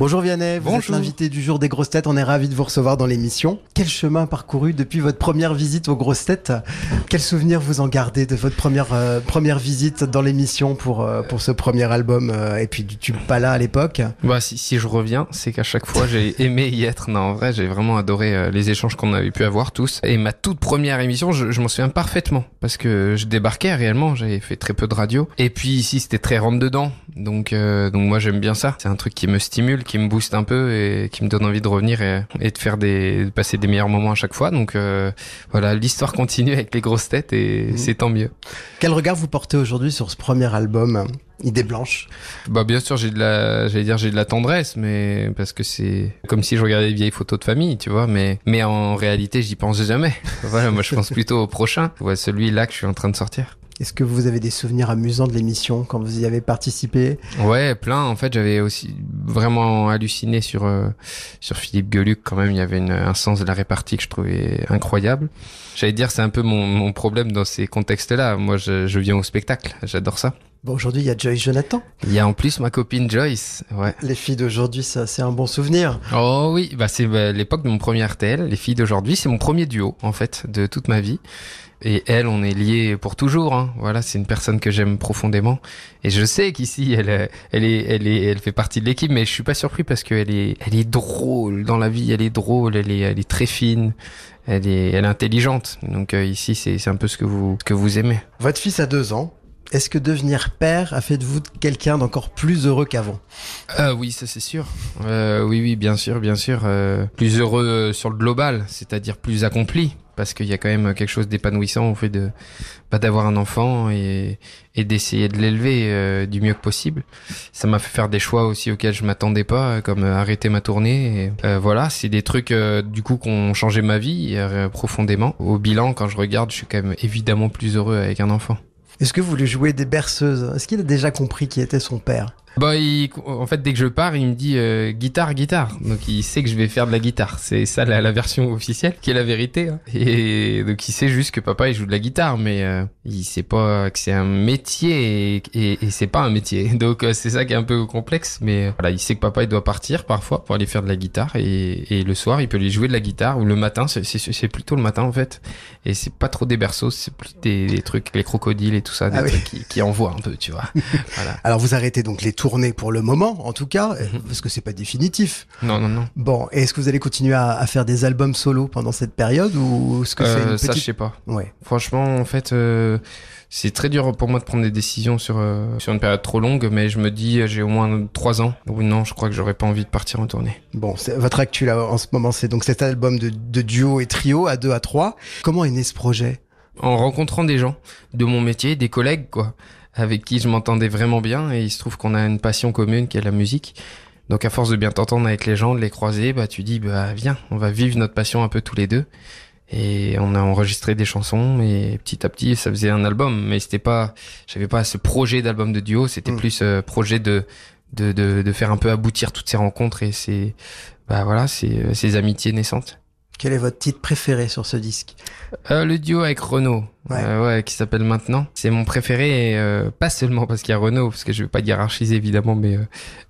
Bonjour Vianney, vous êtes l'invité du jour des grosses têtes, on est ravi de vous recevoir dans l'émission. Quel chemin parcouru depuis votre première visite aux grosses têtes? Quel souvenir vous en gardez de votre première, euh, première visite dans l'émission pour, euh, pour ce premier album euh, et puis du tube Pala à l'époque? Bah si, si je reviens, c'est qu'à chaque fois j'ai aimé y être. Non, en vrai, j'ai vraiment adoré les échanges qu'on avait pu avoir tous. Et ma toute première émission, je, je m'en souviens parfaitement parce que je débarquais réellement, j'avais fait très peu de radio. Et puis ici, c'était très rentre dedans, donc donc moi j'aime bien ça. C'est un truc qui me stimule qui me booste un peu et qui me donne envie de revenir et, et de faire des de passer des meilleurs moments à chaque fois. Donc euh, voilà, l'histoire continue avec les grosses têtes et mmh. c'est tant mieux. Quel regard vous portez aujourd'hui sur ce premier album Idée blanche? Bah bien sûr, j'ai de la j'allais dire j'ai de la tendresse mais parce que c'est comme si je regardais des vieilles photos de famille, tu vois, mais mais en réalité, j'y pense jamais. voilà, moi je pense plutôt au prochain, ouais, celui-là que je suis en train de sortir. Est-ce que vous avez des souvenirs amusants de l'émission quand vous y avez participé? Ouais, plein. En fait, j'avais aussi vraiment halluciné sur euh, sur Philippe Geluc. Quand même, il y avait une, un sens de la répartie que je trouvais incroyable. J'allais dire, c'est un peu mon, mon problème dans ces contextes-là. Moi, je, je viens au spectacle. J'adore ça. Bon, aujourd'hui, il y a Joyce Jonathan. Il y a en plus ma copine Joyce. Ouais. Les filles d'aujourd'hui, ça, c'est un bon souvenir. Oh oui, bah c'est bah, l'époque de mon premier RTL. Les filles d'aujourd'hui, c'est mon premier duo, en fait, de toute ma vie. Et elle, on est liés pour toujours. Hein. Voilà, c'est une personne que j'aime profondément. Et je sais qu'ici, elle, elle est, elle est, elle fait partie de l'équipe, mais je suis pas surpris parce qu'elle est, elle est drôle dans la vie. Elle est drôle. Elle est, elle est très fine. Elle est, elle est intelligente. Donc euh, ici, c'est, c'est un peu ce que vous, ce que vous aimez. Votre fils a deux ans. Est-ce que devenir père a fait de vous quelqu'un d'encore plus heureux qu'avant? Euh, Oui, ça c'est sûr. Euh, oui, oui, bien sûr, bien sûr. Euh, plus heureux sur le global, c'est-à-dire plus accompli parce qu'il y a quand même quelque chose d'épanouissant au fait de pas d'avoir un enfant et, et d'essayer de l'élever euh, du mieux que possible. Ça m'a fait faire des choix aussi auxquels je m'attendais pas, comme euh, arrêter ma tournée. Euh, voilà, c'est des trucs du coup qui ont changé ma vie profondément. Au bilan, quand je regarde, je suis quand même évidemment plus heureux avec un enfant. Est-ce que vous voulez jouer des berceuses? Est-ce qu'il a déjà compris qui était son père? Bah, en fait, dès que je pars, il me dit euh, guitare, guitare. Donc, il sait que je vais faire de la guitare. C'est ça la, la, version officielle, qui est la vérité. Hein. Et donc, il sait juste que papa il joue de la guitare, mais euh, il sait pas que c'est un métier et, et, et c'est pas un métier. Donc, euh, c'est ça qui est un peu complexe. Mais voilà, il sait que papa il doit partir parfois pour aller faire de la guitare et, et le soir, il peut lui jouer de la guitare ou le matin. C'est plutôt le matin en fait. Et c'est pas trop des berceaux, c'est plus des, des, trucs, les crocodiles et tout ça, des ah trucs qui, qui envoient un peu, tu vois. voilà. Alors, vous arrêtez donc les tourner pour le moment, en tout cas, mhm. parce que c'est pas définitif. Non, non, non. Bon, est-ce que vous allez continuer à, faire des albums solo pendant cette période ou est-ce que c'est euh, une Ça, je sais pas. Ouais. Franchement, en fait, euh, c'est très dur pour moi de prendre des décisions sur euh, sur une période trop longue, mais je me dis, j'ai au moins trois ans. Ou non, je crois que j'aurais pas envie de partir en tournée. Bon, votre actu là en ce moment, c'est donc cet album de, de duo et trio à deux à trois. Comment est né ce projet? En rencontrant des gens de mon métier, des collègues, quoi avec qui je m'entendais vraiment bien et il se trouve qu'on a une passion commune qui est la musique. Donc à force de bien t'entendre avec les gens, de les croiser, bah tu dis bah viens, on va vivre notre passion un peu tous les deux. Et on a enregistré des chansons et petit à petit ça faisait un album, mais c'était pas, j'avais pas ce projet d'album de duo, c'était mm. plus euh, projet de, de, de de faire un peu aboutir toutes ces rencontres et ces bah voilà ces, ces amitiés naissantes. Quel est votre titre préféré sur ce disque euh, Le duo avec Renault, ouais. Euh, ouais qui s'appelle Maintenant. C'est mon préféré, euh, pas seulement parce qu'il y a Renault, parce que je vais pas hiérarchiser évidemment mes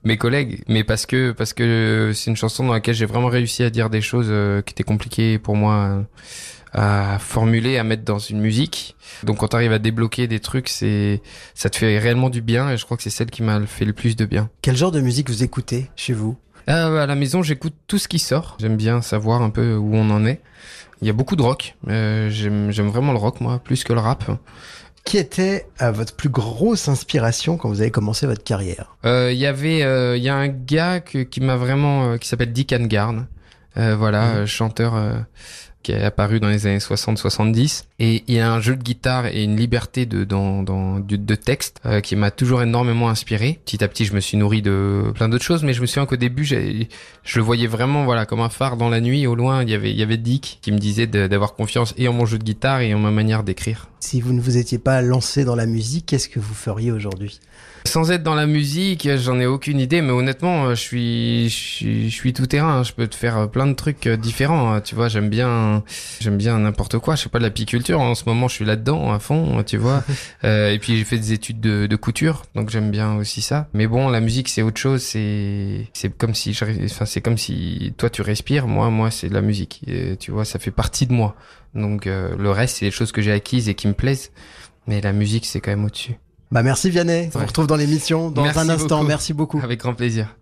mes collègues, mais parce que parce que c'est une chanson dans laquelle j'ai vraiment réussi à dire des choses qui étaient compliquées pour moi à formuler, à mettre dans une musique. Donc quand tu arrives à débloquer des trucs, c'est ça te fait réellement du bien et je crois que c'est celle qui m'a fait le plus de bien. Quel genre de musique vous écoutez chez vous? Euh, à la maison, j'écoute tout ce qui sort. J'aime bien savoir un peu où on en est. Il y a beaucoup de rock. Euh, J'aime vraiment le rock, moi, plus que le rap. Qui était euh, votre plus grosse inspiration quand vous avez commencé votre carrière? Euh, Il y avait, il y a un gars que, qui m'a vraiment, qui s'appelle Dick Angarn. voilà, mmh. chanteur qui est apparu dans les années 60-70. Et il y a un jeu de guitare et une liberté de, dans, dans, de, texte euh, qui m'a toujours énormément inspiré. Petit à petit, je me suis nourri de plein d'autres choses, mais je me souviens qu'au début, je le voyais vraiment voilà comme un phare dans la nuit. Au loin, il y avait, il y avait Dick qui me disait d'avoir confiance et en mon jeu de guitare et en ma manière d'écrire. Si vous ne vous étiez pas lancé dans la musique, qu'est-ce que vous feriez aujourd'hui? Sans être dans la musique, j'en ai aucune idée, mais honnêtement, je suis, je suis, tout terrain. Je peux te faire plein de trucs euh, différents. Tu vois, j'aime bien, j'aime bien n'importe quoi. Je sais pas de l'apiculture. En ce moment, je suis là-dedans à fond. Tu vois. euh, et puis j'ai fait des études de, de couture, donc j'aime bien aussi ça. Mais bon, la musique, c'est autre chose. C'est, c'est comme si, enfin, c'est comme si toi tu respires. Moi, moi, c'est de la musique. Et, tu vois, ça fait partie de moi. Donc euh, le reste, c'est des choses que j'ai acquises et qui me plaisent. Mais la musique, c'est quand même au-dessus. Bah merci Vianney. On se retrouve dans l'émission dans un instant. Merci beaucoup. Avec grand plaisir.